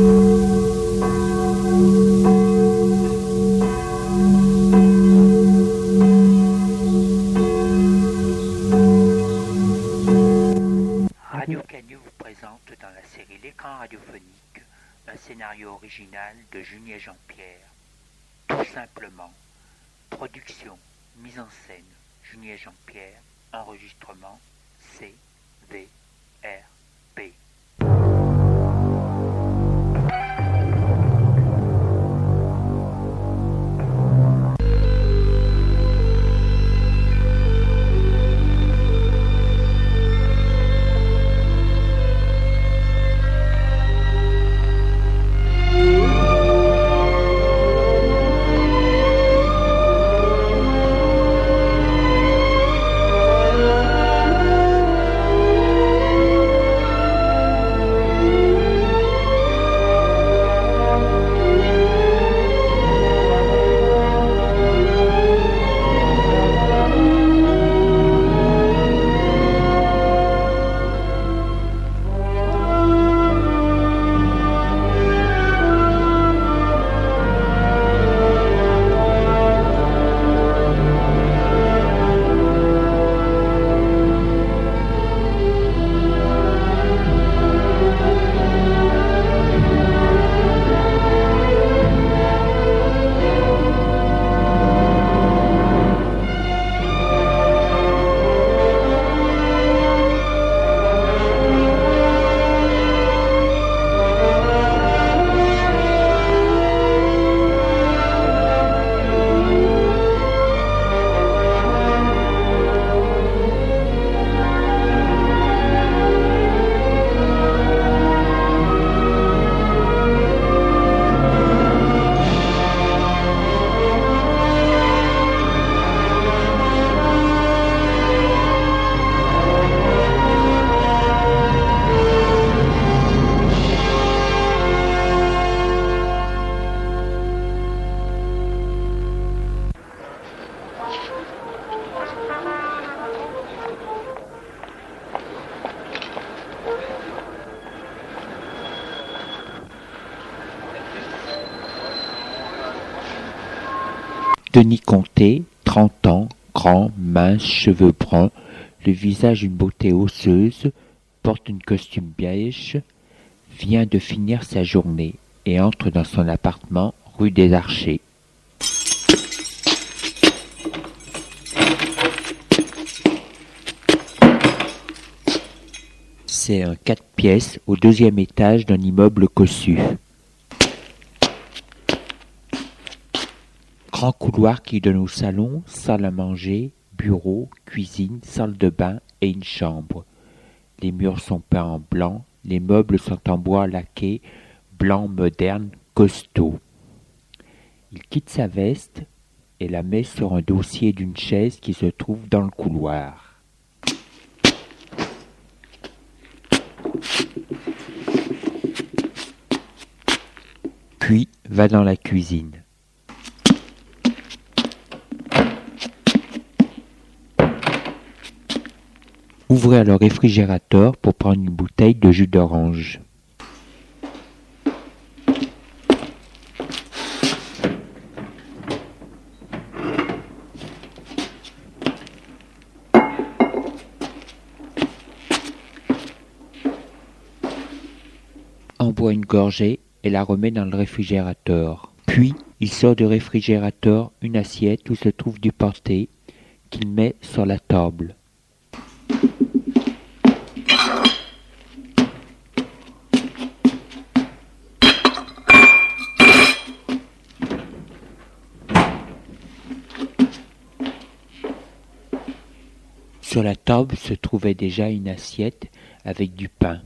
Radio Canu vous présente dans la série L'écran radiophonique un scénario original de Julien Jean-Pierre. Tout simplement. Production, mise en scène, Julien Jean-Pierre, enregistrement, cheveux bruns, le visage d'une beauté osseuse, porte un costume beige, vient de finir sa journée et entre dans son appartement rue des Archers. C'est un quatre pièces au deuxième étage d'un immeuble cossu. Grand couloir qui donne au salon, salle à manger, bureau, cuisine, salle de bain et une chambre. Les murs sont peints en blanc, les meubles sont en bois laqué, blanc moderne, costaud. Il quitte sa veste et la met sur un dossier d'une chaise qui se trouve dans le couloir. Puis va dans la cuisine. Ouvrez le réfrigérateur pour prendre une bouteille de jus d'orange. En boit une gorgée et la remet dans le réfrigérateur. Puis, il sort du réfrigérateur une assiette où se trouve du pâté qu'il met sur la table. Sur la table se trouvait déjà une assiette avec du pain.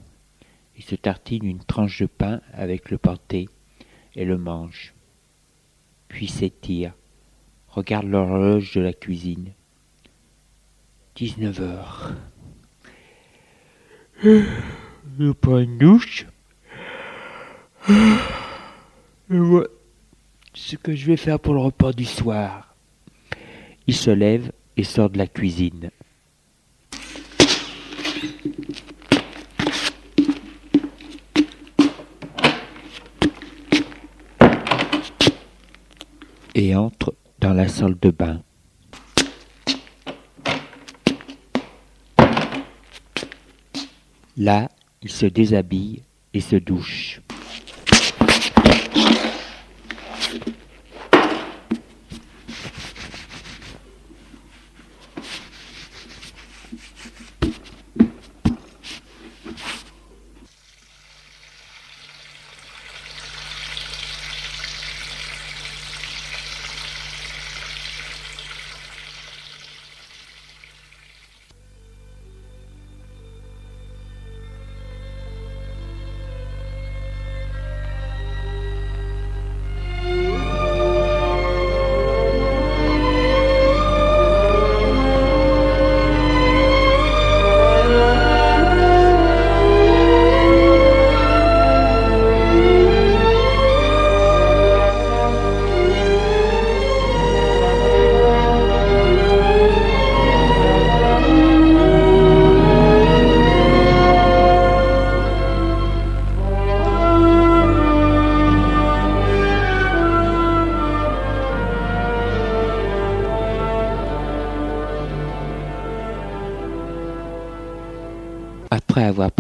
Il se tartine une tranche de pain avec le pâté et le mange. Puis s'étire, regarde l'horloge de la cuisine. Dix-neuf heures. Je prends une douche. Et voilà ce que je vais faire pour le repas du soir. Il se lève et sort de la cuisine. Et entre dans la salle de bain. Là, il se déshabille et se douche.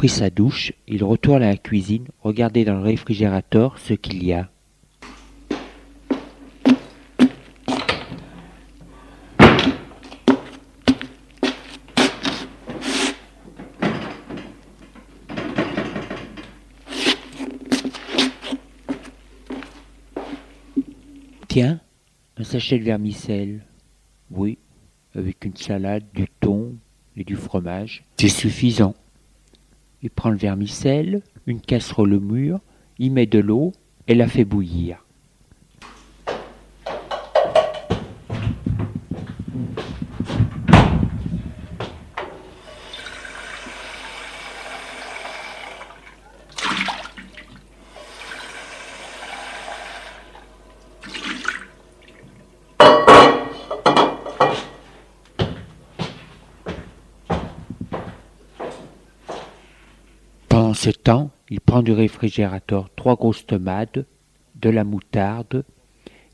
Pris sa douche, il retourne à la cuisine, regarder dans le réfrigérateur ce qu'il y a. Tiens, un sachet de vermicelle. Oui, avec une salade, du thon et du fromage. C'est suffisant. Il prend le vermicelle, une casserole au mur, y met de l'eau et la fait bouillir. Pendant ce temps, il prend du réfrigérateur trois grosses tomates, de la moutarde,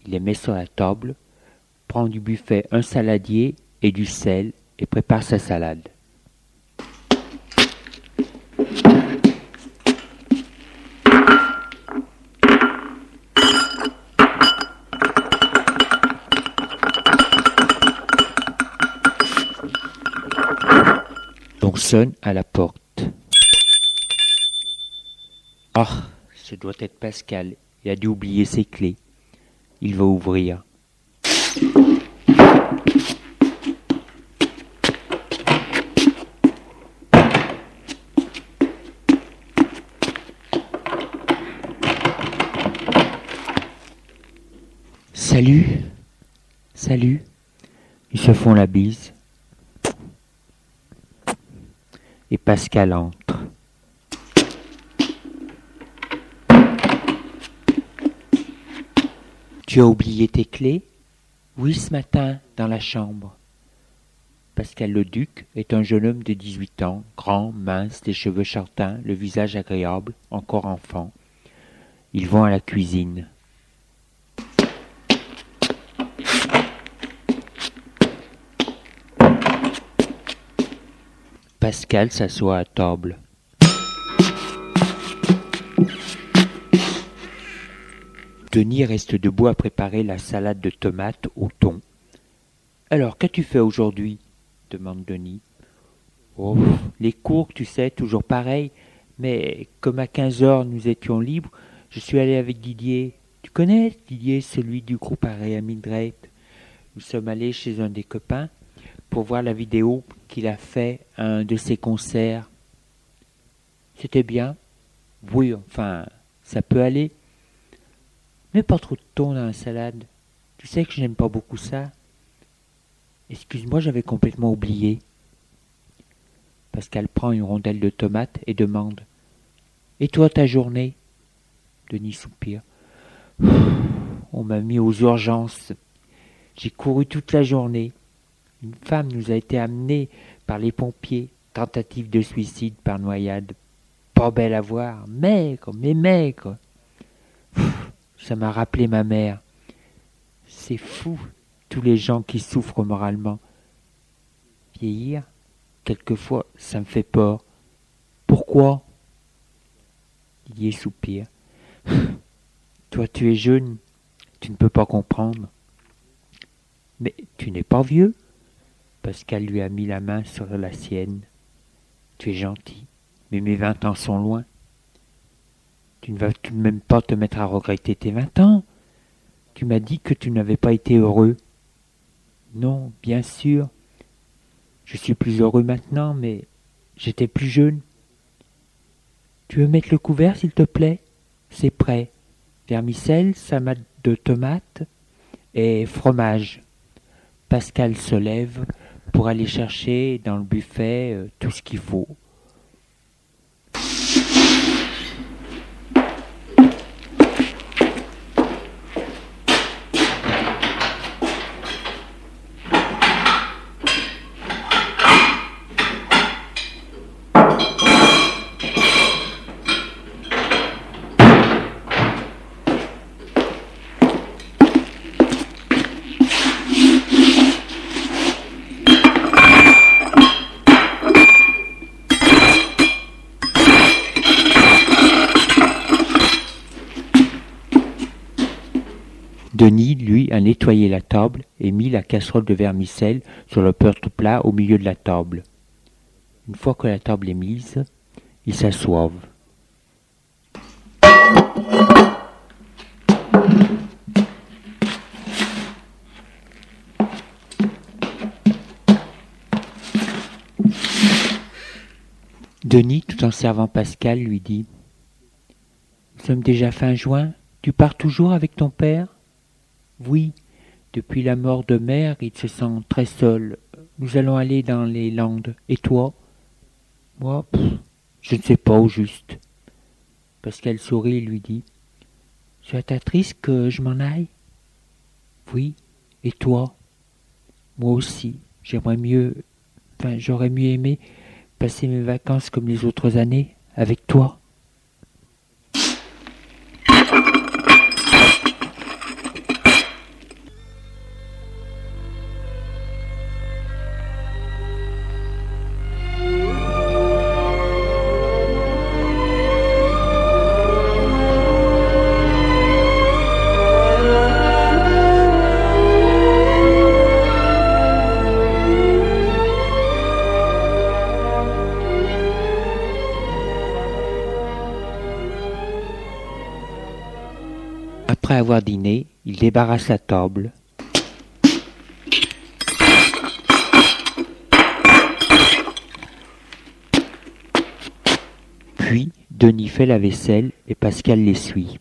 il les met sur la table, prend du buffet un saladier et du sel et prépare sa salade. On sonne à la porte. Ah, ce doit être Pascal. Il a dû oublier ses clés. Il va ouvrir. Salut. Salut. Ils se font la bise. Et Pascal entre. Tu as oublié tes clés? Oui, ce matin, dans la chambre. Pascal le Duc est un jeune homme de 18 ans, grand, mince, les cheveux châtains, le visage agréable, encore enfant. Ils vont à la cuisine. Pascal s'assoit à table. Denis reste debout à préparer la salade de tomates au thon. Alors, qu'as-tu fait aujourd'hui? demande Denis. Oh, les cours, tu sais, toujours pareil. Mais comme à quinze heures nous étions libres, je suis allé avec Didier. Tu connais? Didier, celui du groupe Area Mildred Nous sommes allés chez un des copains pour voir la vidéo qu'il a fait à un de ses concerts. C'était bien? Oui, enfin, ça peut aller. Mais pas trop de thon dans la salade. Tu sais que je n'aime pas beaucoup ça. Excuse-moi, j'avais complètement oublié. Pascal prend une rondelle de tomate et demande Et toi, ta journée? Denis soupire. On m'a mis aux urgences. J'ai couru toute la journée. Une femme nous a été amenée par les pompiers. Tentative de suicide par noyade. Pas belle à voir. Maigre, mais maigre. Ça m'a rappelé ma mère. c'est fou, tous les gens qui souffrent moralement. Vieillir, quelquefois, ça me fait peur. Pourquoi? Didier soupire. Toi, tu es jeune, tu ne peux pas comprendre. Mais tu n'es pas vieux Pascal lui a mis la main sur la sienne. Tu es gentil, mais mes vingt ans sont loin. Tu ne vas tout de même pas te mettre à regretter tes vingt ans. Tu m'as dit que tu n'avais pas été heureux. Non, bien sûr. Je suis plus heureux maintenant, mais j'étais plus jeune. Tu veux mettre le couvert, s'il te plaît? C'est prêt. Vermicelle, salade de tomates et fromage. Pascal se lève pour aller chercher dans le buffet euh, tout ce qu'il faut. Denis, lui, a et mis la casserole de vermicelle sur le porte-plat au milieu de la table. Une fois que la table est mise, ils s'assoivent. Denis, tout en servant Pascal, lui dit Nous sommes déjà fin juin. Tu pars toujours avec ton père? Oui, depuis la mort de mère, il se sent très seul. Nous allons aller dans les Landes. Et toi? Moi, je ne sais pas au juste. Pascal sourit et lui dit es triste que je m'en aille Oui. Et toi? Moi aussi. J'aimerais mieux. Enfin, j'aurais mieux aimé passer mes vacances comme les autres années avec toi. Avoir dîné, il débarrasse la table. Puis, Denis fait la vaisselle et Pascal l'essuie.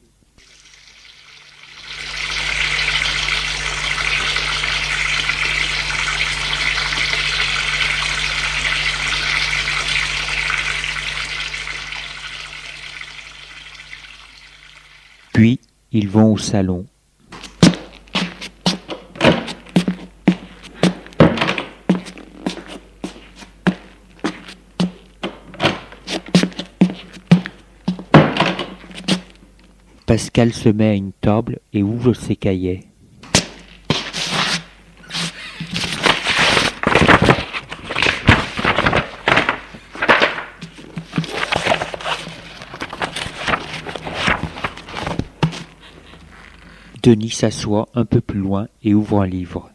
Puis, ils vont au salon. Pascal se met à une table et ouvre ses cahiers. Denis s'assoit un peu plus loin et ouvre un livre.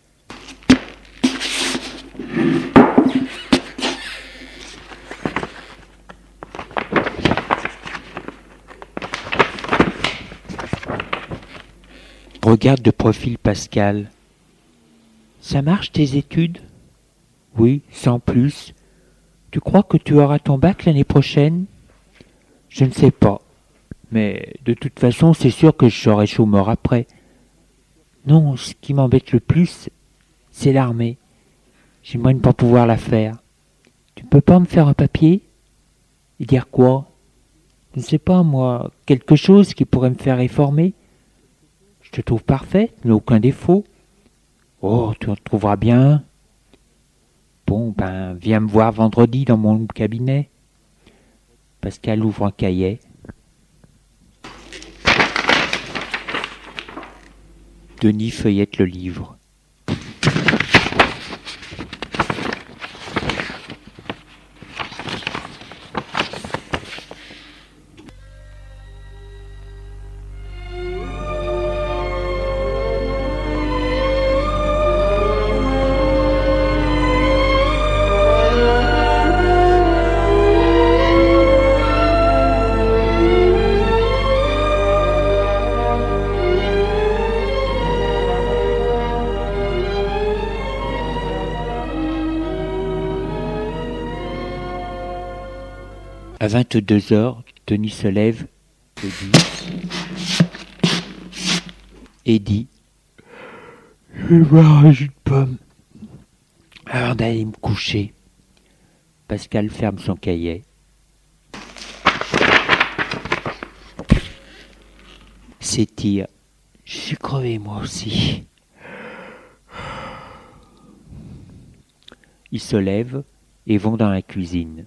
Regarde de profil Pascal. Ça marche tes études? Oui, sans plus. Tu crois que tu auras ton bac l'année prochaine? Je ne sais pas. Mais de toute façon, c'est sûr que je serai chômeur après. Non, ce qui m'embête le plus, c'est l'armée. J'aimerais ne pas pouvoir la faire. Tu peux pas me faire un papier Et dire quoi? Je ne sais pas, moi, quelque chose qui pourrait me faire réformer Je te trouve parfait, mais aucun défaut. Oh, tu en trouveras bien. Bon, ben, viens me voir vendredi dans mon cabinet. Pascal ouvre un cahier. Denis feuillette le livre. À vingt-deux heures, Denis se lève et dit et dit Je vais boire un jus de pomme avant d'aller me coucher. Pascal ferme son cahier. S'étire. Je suis crevé moi aussi. Ils se lèvent et vont dans la cuisine.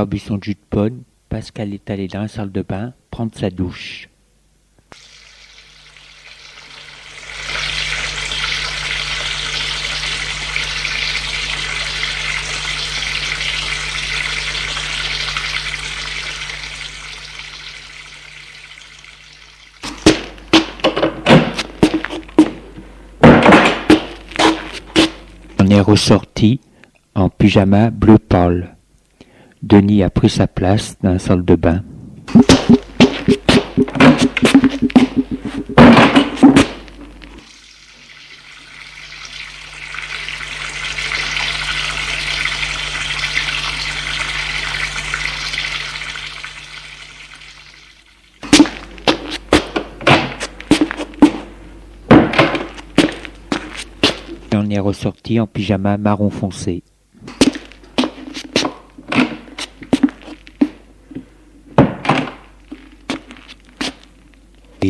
avoir bu son jus de pomme, Pascal est allé dans la salle de bain prendre sa douche. On est ressorti en pyjama bleu pâle. Denis a pris sa place dans la salle de bain. On est ressorti en pyjama marron foncé.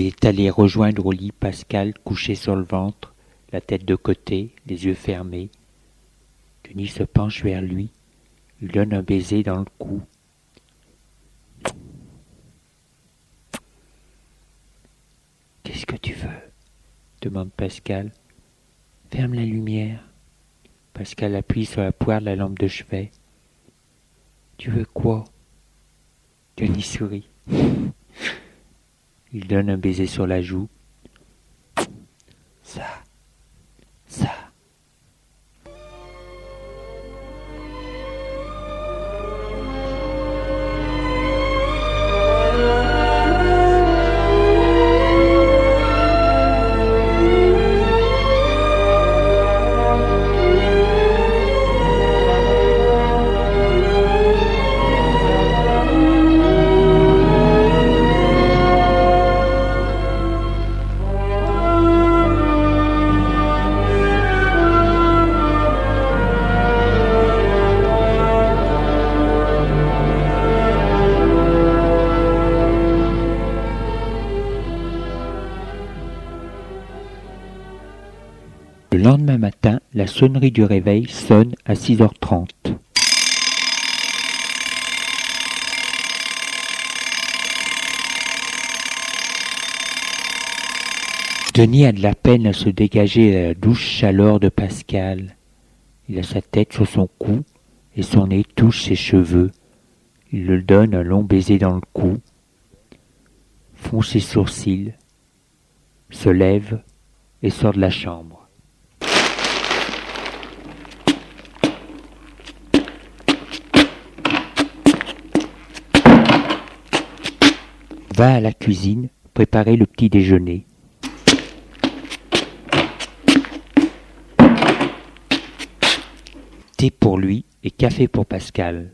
Est allé rejoindre au lit Pascal couché sur le ventre, la tête de côté, les yeux fermés. Denis se penche vers lui, lui donne un baiser dans le cou. Qu'est-ce que tu veux? demande Pascal. Ferme la lumière. Pascal appuie sur la poire de la lampe de chevet. Tu veux quoi? Denis sourit. Il donne un baiser sur la joue. Ça. Le lendemain matin, la sonnerie du réveil sonne à six heures trente. Denis a de la peine à se dégager de la douce chaleur de Pascal. Il a sa tête sur son cou et son nez touche ses cheveux. Il lui donne un long baiser dans le cou, fond ses sourcils, se lève et sort de la chambre. Va à la cuisine préparer le petit déjeuner. Thé pour lui et café pour Pascal.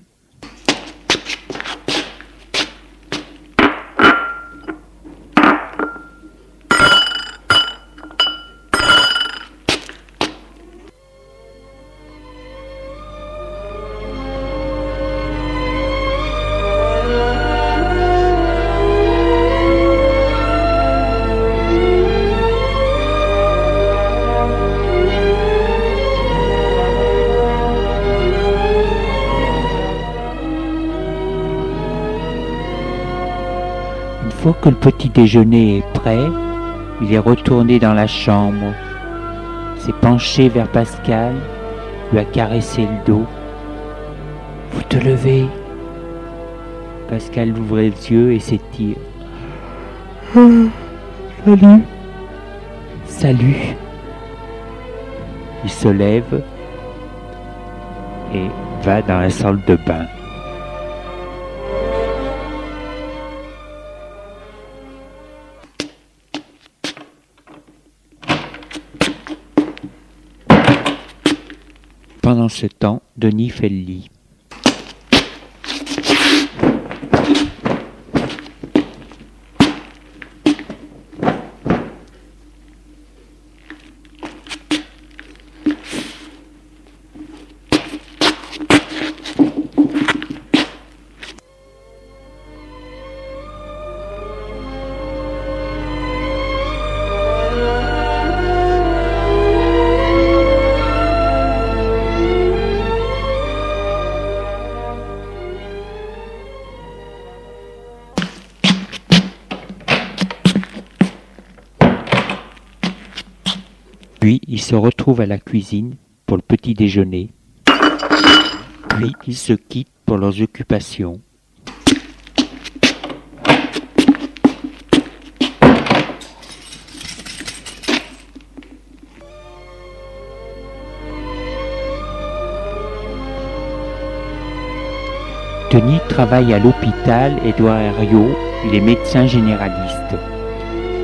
Fois que le petit déjeuner est prêt, il est retourné dans la chambre, s'est penché vers Pascal, lui a caressé le dos. Vous te levez Pascal ouvre les yeux et s'étire. Salut. Salut. Il se lève et va dans la salle de bain. Pendant ce temps, Denis fait à la cuisine pour le petit déjeuner. Puis ils se quittent pour leurs occupations. Denis travaille à l'hôpital Édouard Herriot, il est médecin généraliste.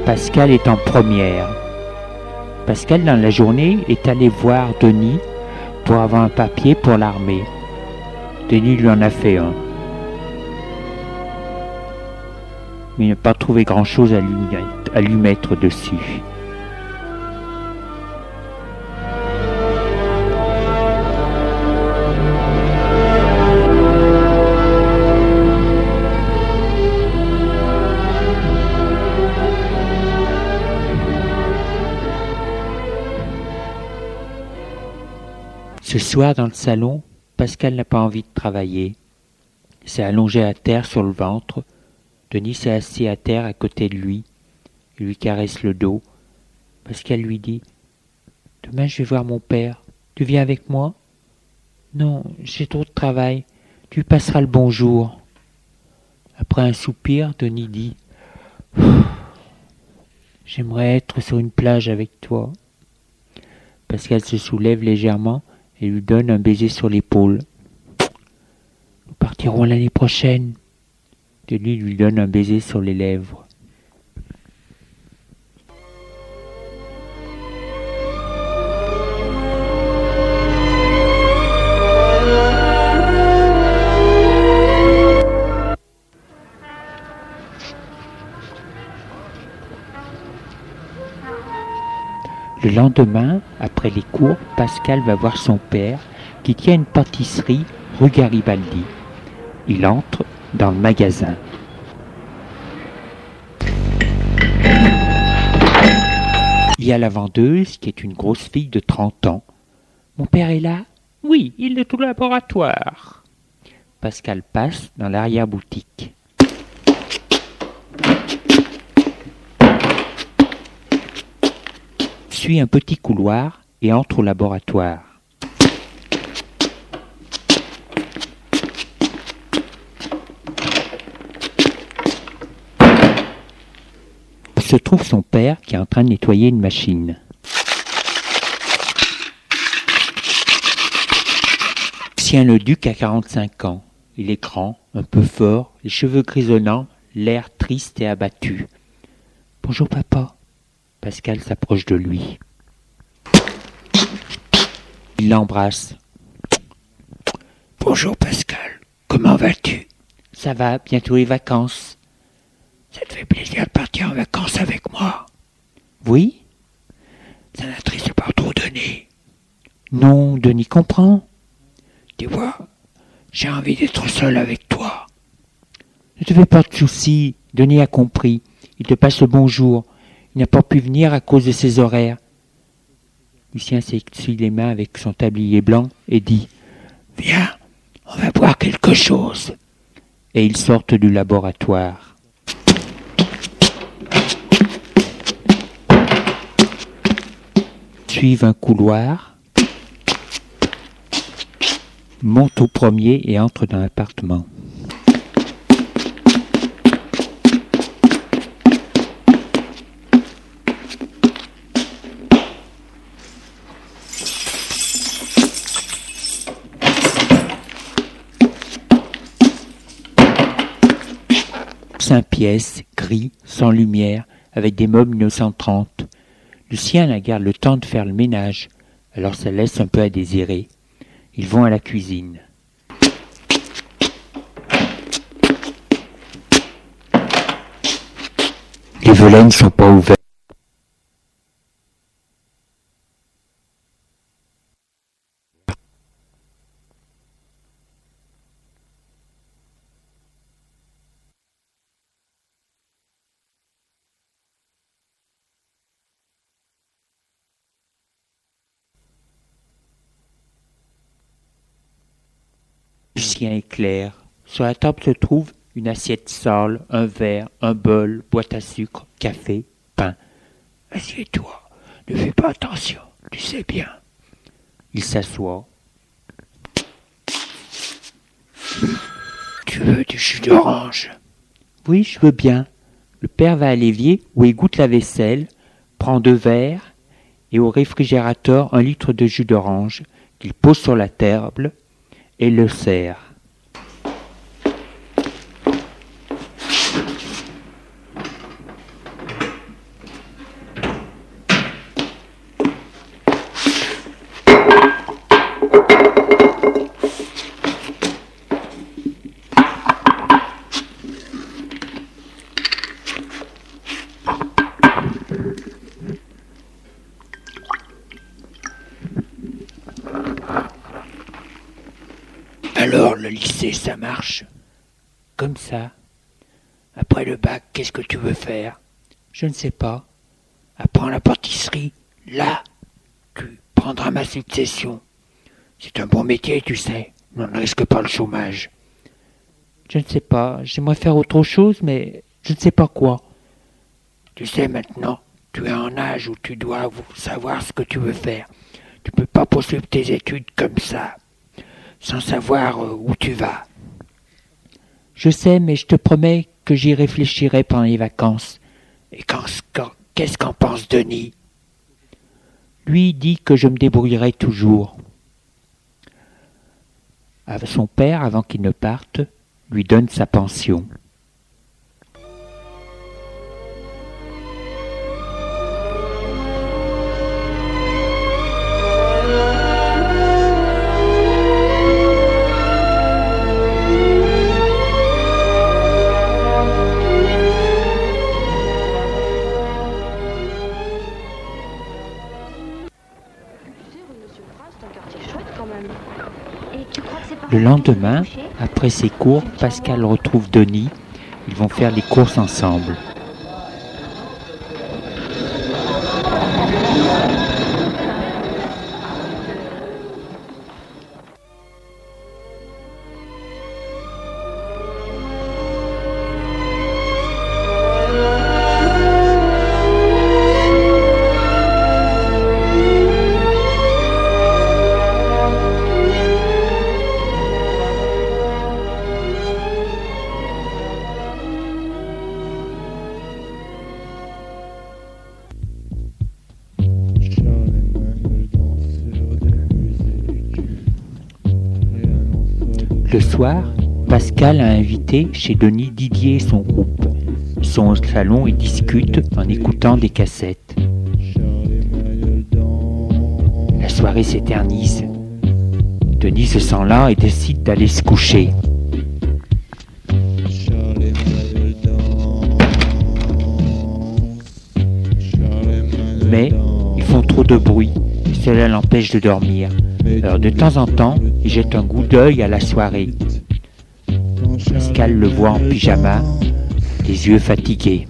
Pascal est en première. Pascal, dans la journée, est allé voir Denis pour avoir un papier pour l'armée. Denis lui en a fait un. Mais il n'a pas trouvé grand-chose à lui, à lui mettre dessus. Ce soir, dans le salon, Pascal n'a pas envie de travailler. Il s'est allongé à terre sur le ventre. Denis s'est assis à terre à côté de lui. Il lui caresse le dos. Pascal lui dit Demain, je vais voir mon père. Tu viens avec moi? Non, j'ai trop de travail. Tu passeras le bonjour. Après un soupir, Denis dit J'aimerais être sur une plage avec toi. Pascal se soulève légèrement et lui donne un baiser sur l'épaule. Nous partirons l'année prochaine. Denis lui donne un baiser sur les lèvres. Le lendemain, après les cours, Pascal va voir son père qui tient une pâtisserie rue Garibaldi. Il entre dans le magasin. Il y a la vendeuse qui est une grosse fille de 30 ans. Mon père est là? Oui, il est au laboratoire. Pascal passe dans l'arrière-boutique. Suit un petit couloir et entre au laboratoire. Se trouve son père qui est en train de nettoyer une machine. Lucien le Duc a 45 ans. Il est grand, un peu fort, les cheveux grisonnants, l'air triste et abattu. Bonjour papa. Pascal s'approche de lui. Il l'embrasse. Bonjour Pascal, comment vas-tu? Ça va, bientôt les vacances. Ça te fait plaisir de partir en vacances avec moi? Oui Ça n'attriste pas trop Denis Non, Denis comprend. Tu vois, j'ai envie d'être seul avec toi. Ne te fais pas de soucis, Denis a compris. Il te passe le bonjour. Il n'a pas pu venir à cause de ses horaires. Lucien s'essuie les mains avec son tablier blanc et dit Viens, on va boire quelque chose. Et ils sortent du laboratoire. Suivent un couloir, montent au premier et entrent dans l'appartement. Pièces, gris, sans lumière, avec des meubles 1930. Lucien la garde le temps de faire le ménage, alors ça laisse un peu à désirer. Ils vont à la cuisine. Les volets ne sont pas ouverts. Est clair. Sur la table se trouve une assiette sale, un verre, un bol, boîte à sucre, café, pain. Assieds-toi, ne fais pas attention, tu sais bien. Il s'assoit. Tu veux du jus d'orange? Oui, je veux bien. Le père va à l'évier où il goûte la vaisselle, prend deux verres et au réfrigérateur un litre de jus d'orange qu'il pose sur la table et le sert. Alors le lycée, ça marche Comme ça. Après le bac, qu'est-ce que tu veux faire Je ne sais pas. Apprends la pâtisserie. Là, tu prendras ma succession. C'est un bon métier, tu sais. On ne risque pas le chômage. Je ne sais pas. J'aimerais faire autre chose, mais je ne sais pas quoi. Tu sais maintenant, tu es en âge où tu dois savoir ce que tu veux faire. Tu peux pas poursuivre tes études comme ça sans savoir euh, où tu vas. Je sais, mais je te promets que j'y réfléchirai pendant les vacances. Et qu'est-ce qu'en pense Denis? Lui dit que je me débrouillerai toujours. Son père, avant qu'il ne parte, lui donne sa pension. Le lendemain, après ses cours, Pascal retrouve Denis. Ils vont faire les courses ensemble. Chez Denis Didier et son groupe. Ils sont au salon et discutent en écoutant des cassettes. La soirée s'éternise. Denis se sent là et décide d'aller se coucher. Mais ils font trop de bruit et cela l'empêche de dormir. Alors de temps en temps, il jette un coup d'œil à la soirée. Le voit en pyjama, les yeux fatigués.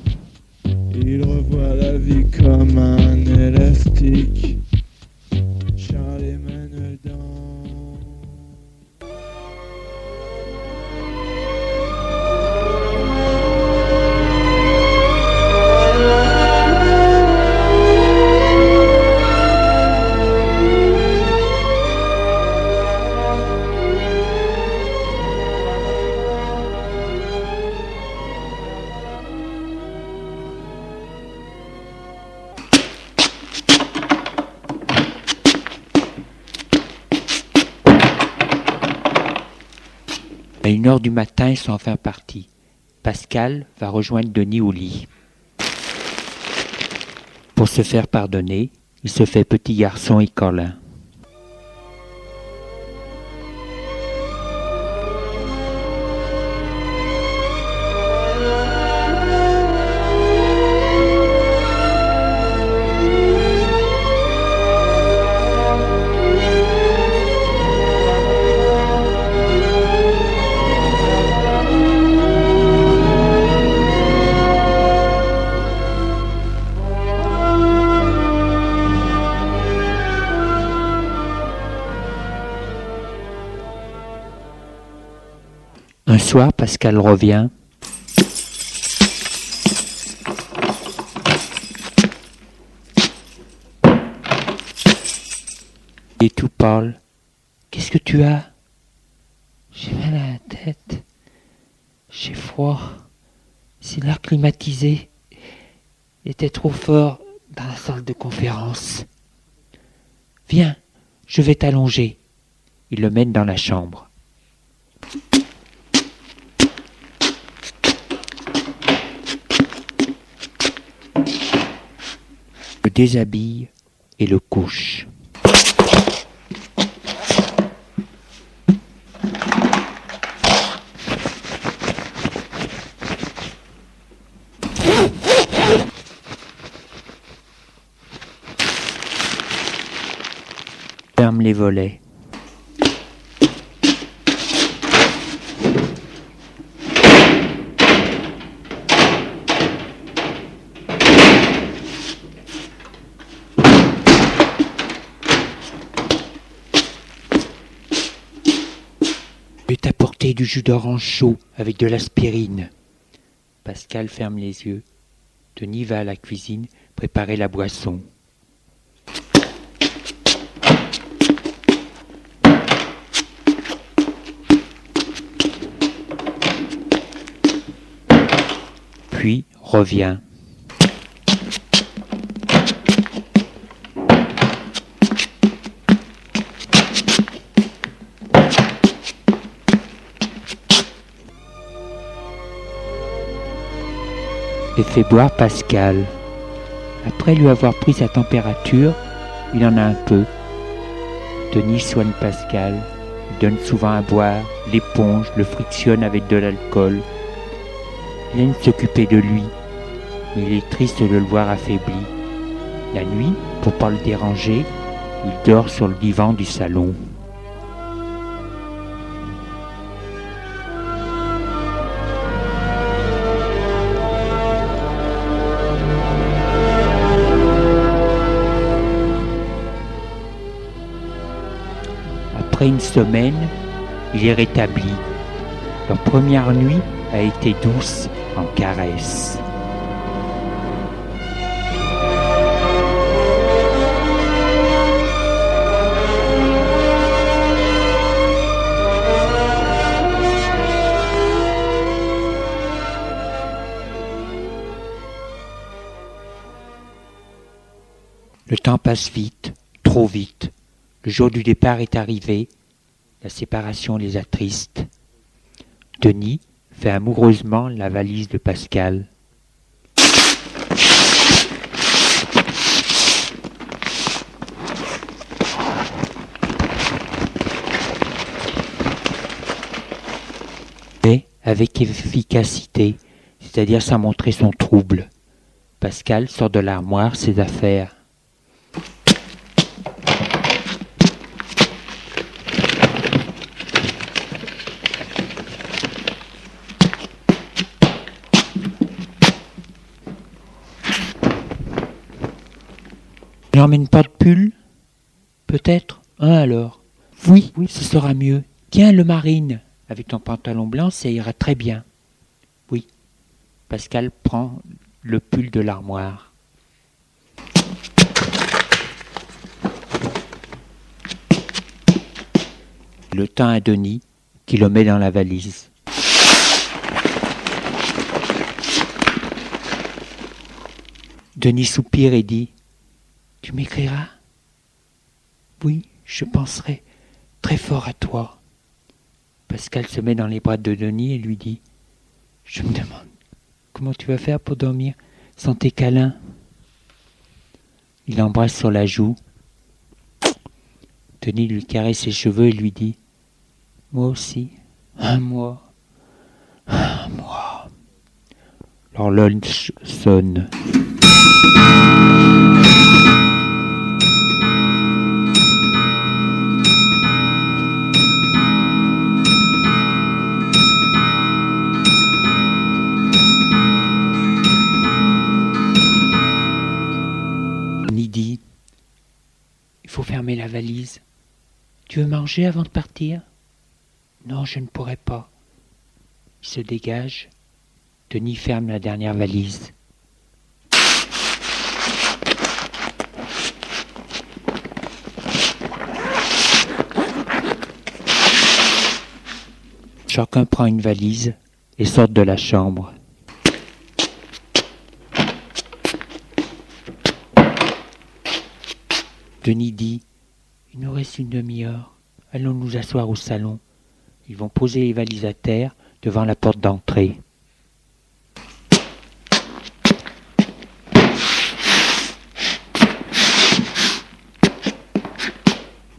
Une heure du matin, ils sont enfin partis. Pascal va rejoindre Denis au lit. Pour se faire pardonner, il se fait petit garçon et câlin. Soir, Pascal revient. Et tout pâle. Qu'est-ce que tu as? J'ai mal à la tête. J'ai froid. C'est l'air climatisé. Il était trop fort dans la salle de conférence. Viens, je vais t'allonger. Il le mène dans la chambre. Déshabille et le couche. Ferme les volets. Je vais t'apporter du jus d'orange chaud avec de l'aspirine. Pascal ferme les yeux. Denis va à la cuisine préparer la boisson. Puis revient. Fait boire Pascal. Après lui avoir pris sa température, il en a un peu. Denis soigne Pascal, il donne souvent à boire, l'éponge, le frictionne avec de l'alcool. Il aime s'occuper de lui, mais il est triste de le voir affaibli. La nuit, pour pas le déranger, il dort sur le divan du salon. Après une semaine, il est rétabli. Leur première nuit a été douce en caresses. Le temps passe vite, trop vite. Le jour du départ est arrivé. La séparation les attriste. Denis fait amoureusement la valise de Pascal. Mais avec efficacité, c'est-à-dire sans montrer son trouble. Pascal sort de l'armoire ses affaires. Pas de pull Peut-être Un alors Oui, oui, ce sera mieux. Tiens, le marine. Avec ton pantalon blanc, ça ira très bien. Oui. Pascal prend le pull de l'armoire. Le tend à Denis, qui le met dans la valise. Denis soupire et dit Tu m'écriras? Oui, je penserai très fort à toi. Pascal se met dans les bras de Denis et lui dit Je me demande comment tu vas faire pour dormir sans tes câlins. Il l'embrasse sur la joue. Denis lui caresse ses cheveux et lui dit Moi aussi, un mois, un mois. L'horloge sonne. Il faut fermer la valise. Tu veux manger avant de partir? Non, je ne pourrai pas. Il se dégage. Denis ferme la dernière valise. Chacun prend une valise et sort de la chambre. Denis dit Il nous reste une demi-heure. Allons nous asseoir au salon. Ils vont poser les valises à terre devant la porte d'entrée.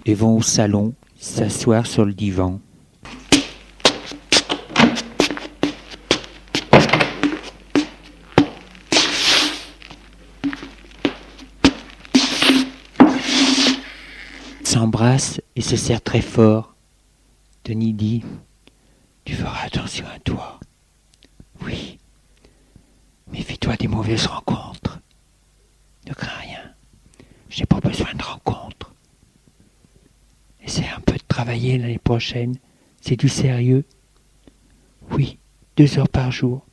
Et vont au salon s'asseoir sur le divan. Et se serrent très fort. Denis dit Tu feras attention à toi. Oui. Méfie-toi des mauvaises rencontres. Ne crains rien. J'ai pas besoin de rencontres. Essaie un peu de travailler l'année prochaine. C'est du sérieux. Oui, deux heures par jour.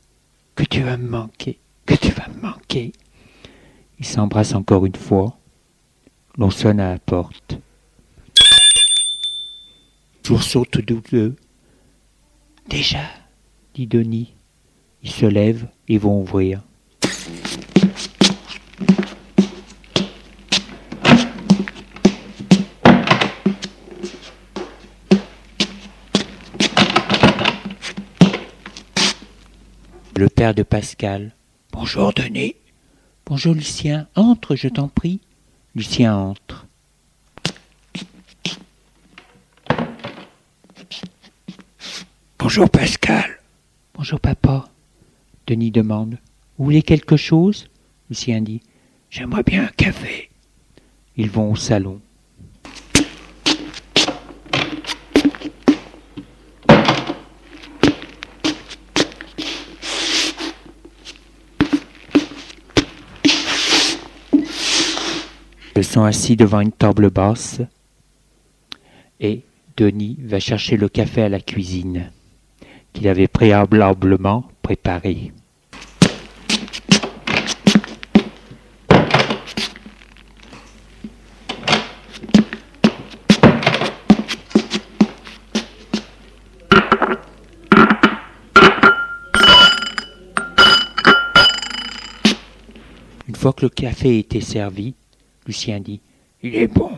Que tu vas me manquer. Que tu vas me manquer. Ils s'embrassent encore une fois. L'on sonne à la porte. Jour saute tous deux. Déjà, dit Denis. Ils se lèvent et vont ouvrir. Le père de Pascal. Bonjour Denis. Bonjour Lucien. Entre, je t'en prie. Lucien entre. Bonjour Pascal. Bonjour papa. Denis demande. Vous voulez quelque chose? Lucien dit. J'aimerais bien un café. Ils vont au salon. Ils sont assis devant une table basse et Denis va chercher le café à la cuisine qu'il avait préalablement préparé. Une fois que le café était servi, Lucien dit Il est bon.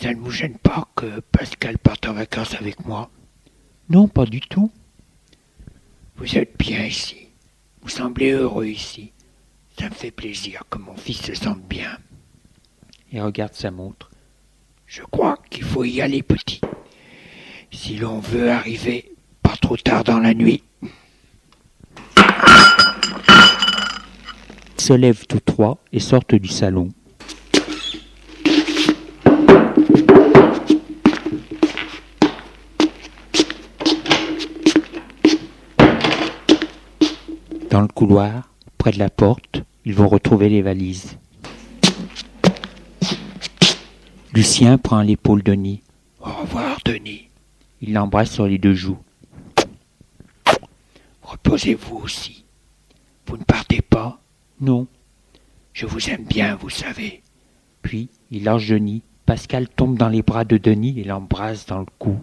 Ça ne vous gêne pas que Pascal parte en vacances avec moi? Non, pas du tout. Vous êtes bien ici. Vous semblez heureux ici. Ça me fait plaisir que mon fils se sente bien. Il regarde sa montre. Je crois qu'il faut y aller petit. Si l'on veut arriver pas trop tard dans la nuit. Ils se lèvent tous trois et sortent du salon. Dans le couloir, près de la porte, ils vont retrouver les valises. Lucien prend l'épaule Denis. Au revoir, Denis. Il l'embrasse sur les deux joues. Reposez-vous aussi. Vous ne partez pas? Non. Je vous aime bien, vous savez. Puis, il lâche Denis. Pascal tombe dans les bras de Denis et l'embrasse dans le cou.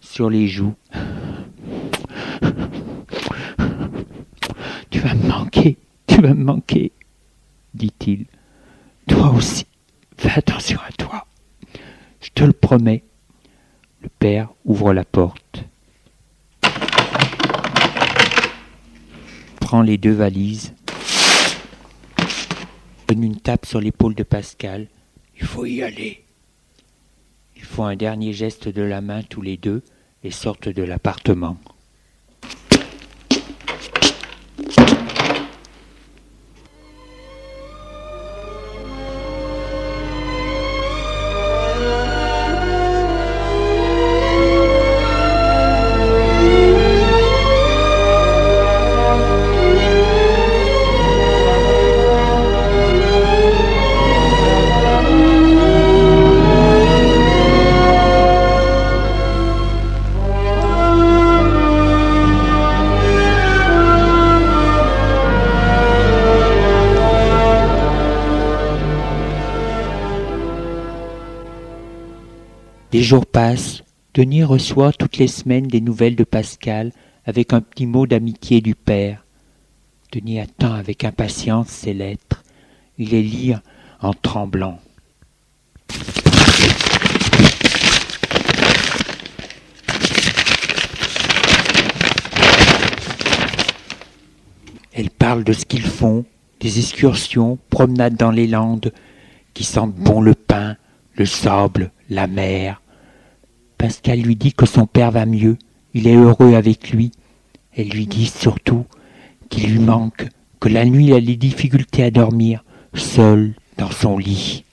Sur les joues. Tu vas me manquer, tu vas me manquer, dit-il. Toi aussi, fais attention à toi. Je te le promets. Le père ouvre la porte. Prend les deux valises. Donne une tape sur l'épaule de Pascal. Il faut y aller. Ils font un dernier geste de la main tous les deux et sortent de l'appartement. Jours passent. Denis reçoit toutes les semaines des nouvelles de Pascal avec un petit mot d'amitié du père. Denis attend avec impatience ces lettres. Il les lit en tremblant. Elle parle de ce qu'ils font, des excursions, promenades dans les landes, qui sentent bon le pain, le sable, la mer. Pascal lui dit que son père va mieux, il est heureux avec lui. Elle lui dit surtout qu'il lui manque, que la nuit il a des difficultés à dormir, seul dans son lit.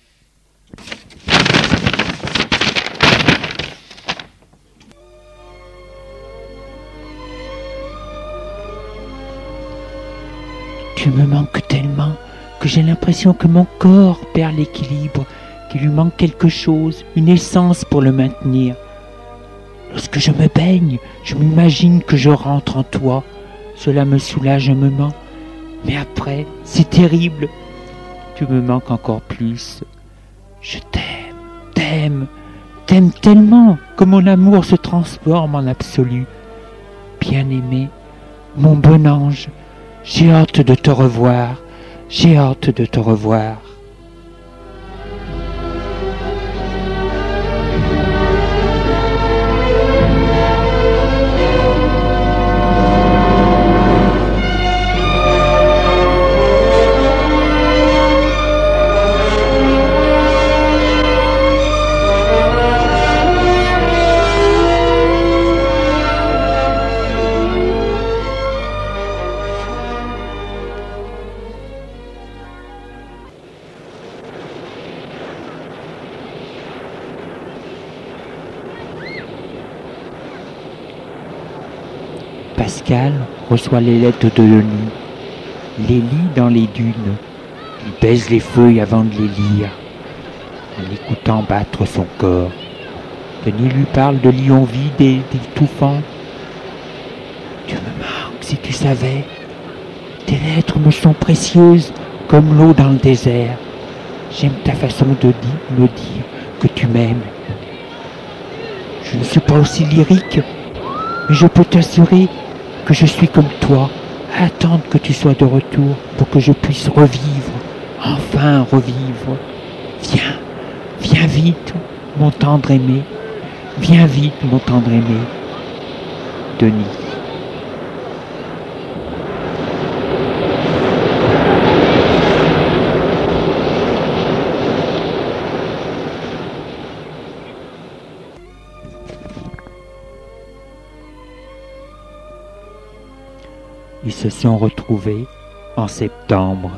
Tu me manques tellement que j'ai l'impression que mon corps perd l'équilibre, qu'il lui manque quelque chose, une essence pour le maintenir. Lorsque je me baigne, je m'imagine que je rentre en toi. Cela me soulage un moment. Mais après, c'est terrible. Tu me manques encore plus. Je t'aime, t'aime, t'aime tellement que mon amour se transforme en absolu. Bien-aimé, mon bon ange, j'ai hâte de te revoir, j'ai hâte de te revoir. Pascal reçoit les lettres de Denis, les lit dans les dunes, il baise les feuilles avant de les lire, en écoutant battre son corps. Denis lui parle de lions vides et d'étouffants. Tu me manques si tu savais. Tes lettres me sont précieuses comme l'eau dans le désert. J'aime ta façon de me dire que tu m'aimes. Je ne suis pas aussi lyrique, mais je peux t'assurer que je suis comme toi, attendre que tu sois de retour pour que je puisse revivre, enfin revivre. Viens, viens vite, mon tendre aimé, viens vite, mon tendre aimé. Denis. Se sont retrouvés en septembre.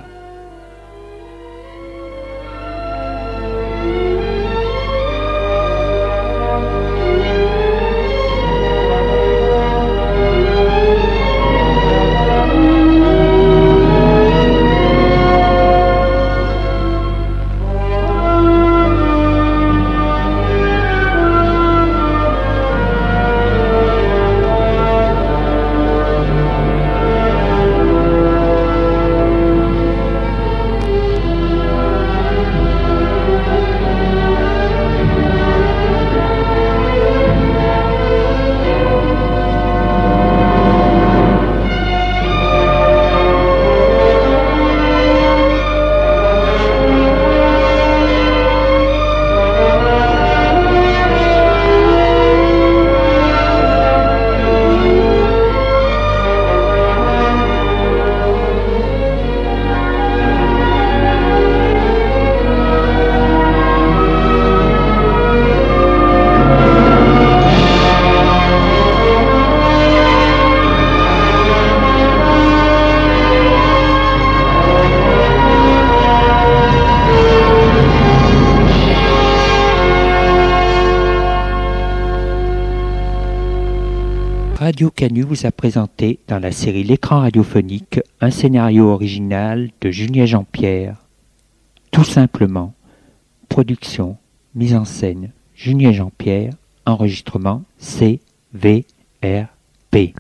Canu vous a présenté dans la série L'écran radiophonique un scénario original de Julien Jean-Pierre. Tout simplement, production, mise en scène, Julien Jean-Pierre, enregistrement C, V, R, P.